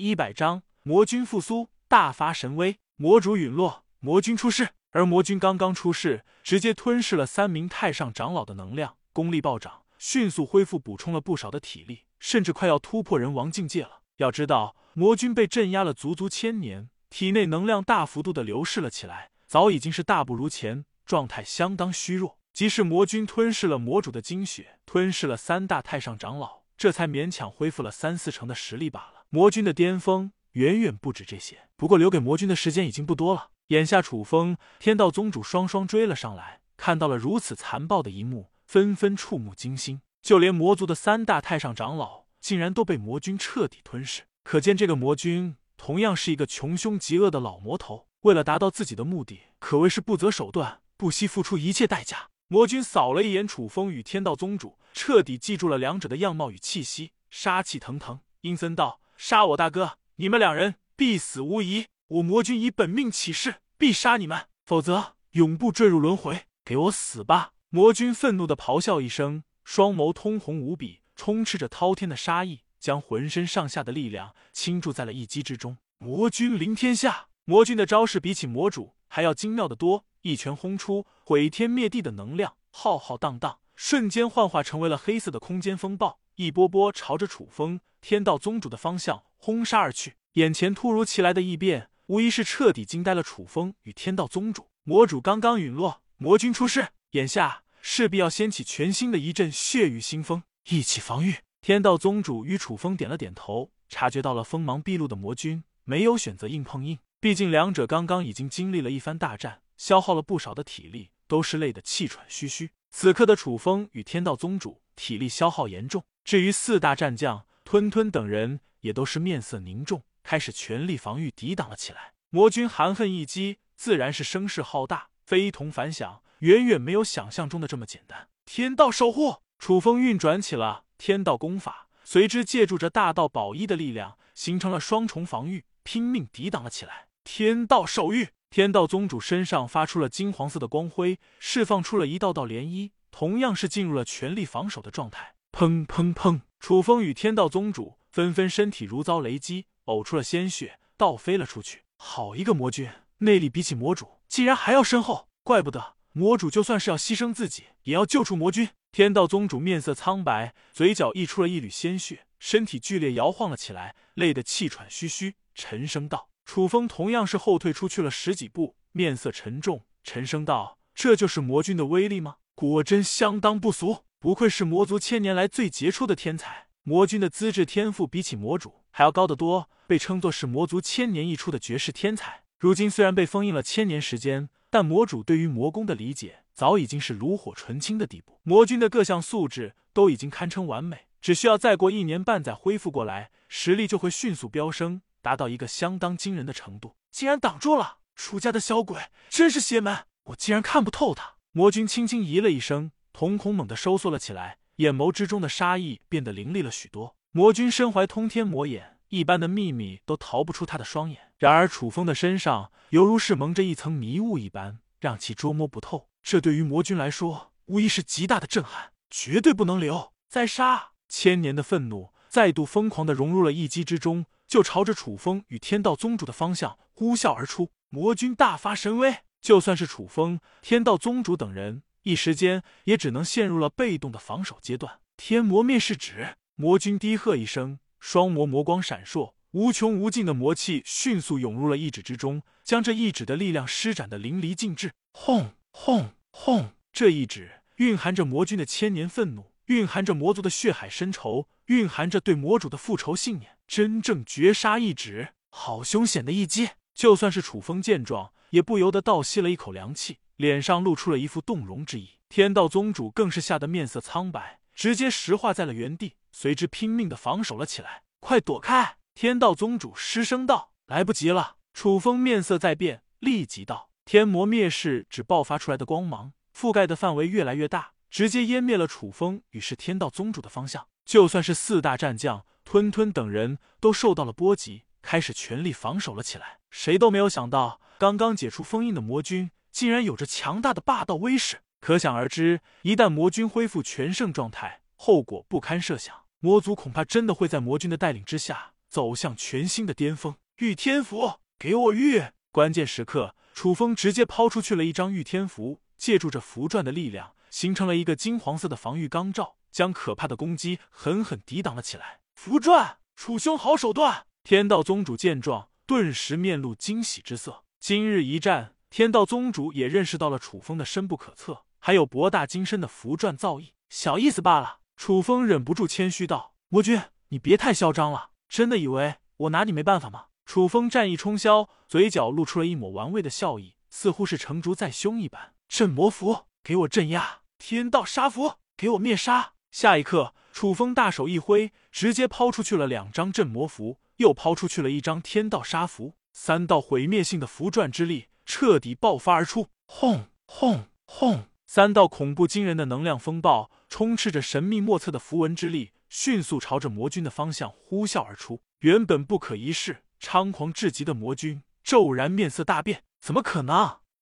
一百章魔君复苏，大发神威，魔主陨落，魔君出世。而魔君刚刚出世，直接吞噬了三名太上长老的能量，功力暴涨，迅速恢复，补充了不少的体力，甚至快要突破人王境界了。要知道，魔君被镇压了足足千年，体内能量大幅度的流逝了起来，早已经是大不如前，状态相当虚弱。即使魔君吞噬了魔主的精血，吞噬了三大太上长老，这才勉强恢复了三四成的实力罢了。魔君的巅峰远远不止这些，不过留给魔君的时间已经不多了。眼下楚风、天道宗主双双追了上来，看到了如此残暴的一幕，纷纷触目惊心。就连魔族的三大太上长老，竟然都被魔君彻底吞噬，可见这个魔君同样是一个穷凶极恶的老魔头，为了达到自己的目的，可谓是不择手段，不惜付出一切代价。魔君扫了一眼楚风与天道宗主，彻底记住了两者的样貌与气息，杀气腾腾，阴森道：“杀我大哥，你们两人必死无疑。我魔君以本命起誓，必杀你们，否则永不坠入轮回。给我死吧！”魔君愤怒的咆哮一声，双眸通红无比，充斥着滔天的杀意，将浑身上下的力量倾注在了一击之中。魔君临天下，魔君的招式比起魔主还要精妙的多。一拳轰出，毁天灭地的能量浩浩荡荡，瞬间幻化成为了黑色的空间风暴，一波波朝着楚风天道宗主的方向轰杀而去。眼前突如其来的异变，无疑是彻底惊呆了楚风与天道宗主。魔主刚刚陨落，魔君出世，眼下势必要掀起全新的一阵血雨腥风，一起防御。天道宗主与楚风点了点头，察觉到了锋芒毕露的魔君，没有选择硬碰硬，毕竟两者刚刚已经经历了一番大战。消耗了不少的体力，都是累得气喘吁吁。此刻的楚风与天道宗主体力消耗严重，至于四大战将吞吞等人，也都是面色凝重，开始全力防御抵挡了起来。魔君含恨一击，自然是声势浩大，非同凡响，远远没有想象中的这么简单。天道守护，楚风运转起了天道功法，随之借助着大道宝衣的力量，形成了双重防御，拼命抵挡了起来。天道守御。天道宗主身上发出了金黄色的光辉，释放出了一道道涟漪，同样是进入了全力防守的状态。砰砰砰！楚风与天道宗主纷纷身体如遭雷击，呕出了鲜血，倒飞了出去。好一个魔君，内力比起魔主竟然还要深厚，怪不得魔主就算是要牺牲自己，也要救出魔君。天道宗主面色苍白，嘴角溢出了一缕鲜血，身体剧烈摇晃了起来，累得气喘吁吁，沉声道。楚风同样是后退出去了十几步，面色沉重，沉声道：“这就是魔君的威力吗？果真相当不俗，不愧是魔族千年来最杰出的天才。魔君的资质天赋比起魔主还要高得多，被称作是魔族千年一出的绝世天才。如今虽然被封印了千年时间，但魔主对于魔功的理解早已经是炉火纯青的地步。魔君的各项素质都已经堪称完美，只需要再过一年半载恢复过来，实力就会迅速飙升。”达到一个相当惊人的程度，竟然挡住了！楚家的小鬼真是邪门，我竟然看不透他。魔君轻轻咦了一声，瞳孔猛地收缩了起来，眼眸之中的杀意变得凌厉了许多。魔君身怀通天魔眼，一般的秘密都逃不出他的双眼。然而楚风的身上犹如是蒙着一层迷雾一般，让其捉摸不透。这对于魔君来说，无疑是极大的震撼，绝对不能留！再杀！千年的愤怒再度疯狂的融入了一击之中。就朝着楚风与天道宗主的方向呼啸而出，魔君大发神威。就算是楚风、天道宗主等人，一时间也只能陷入了被动的防守阶段。天魔灭世指，魔君低喝一声，双魔魔光闪烁，无穷无尽的魔气迅速涌入了一指之中，将这一指的力量施展的淋漓尽致。轰轰轰！这一指蕴含着魔君的千年愤怒，蕴含着魔族的血海深仇，蕴含着对魔主的复仇信念。真正绝杀一指，好凶险的一击！就算是楚风见状，也不由得倒吸了一口凉气，脸上露出了一副动容之意。天道宗主更是吓得面色苍白，直接石化在了原地，随之拼命的防守了起来。快躲开！天道宗主失声道：“来不及了！”楚风面色在变，立即道：“天魔灭世只爆发出来的光芒，覆盖的范围越来越大，直接湮灭了楚风与是天道宗主的方向。就算是四大战将。”吞吞等人都受到了波及，开始全力防守了起来。谁都没有想到，刚刚解除封印的魔君竟然有着强大的霸道威势。可想而知，一旦魔君恢复全盛状态，后果不堪设想。魔族恐怕真的会在魔君的带领之下，走向全新的巅峰。御天符，给我御！关键时刻，楚风直接抛出去了一张御天符，借助着符篆的力量，形成了一个金黄色的防御钢罩，将可怕的攻击狠狠抵挡了起来。符篆，楚兄好手段！天道宗主见状，顿时面露惊喜之色。今日一战，天道宗主也认识到了楚风的深不可测，还有博大精深的符篆造诣，小意思罢了。楚风忍不住谦虚道：“魔君，你别太嚣张了，真的以为我拿你没办法吗？”楚风战意冲霄，嘴角露出了一抹玩味的笑意，似乎是成竹在胸一般。镇魔符，给我镇压！天道杀符，给我灭杀！下一刻，楚风大手一挥，直接抛出去了两张镇魔符，又抛出去了一张天道杀符，三道毁灭性的符篆之力彻底爆发而出，轰轰轰！三道恐怖惊人的能量风暴，充斥着神秘莫测的符文之力，迅速朝着魔君的方向呼啸而出。原本不可一世、猖狂至极的魔君，骤然面色大变，怎么可能？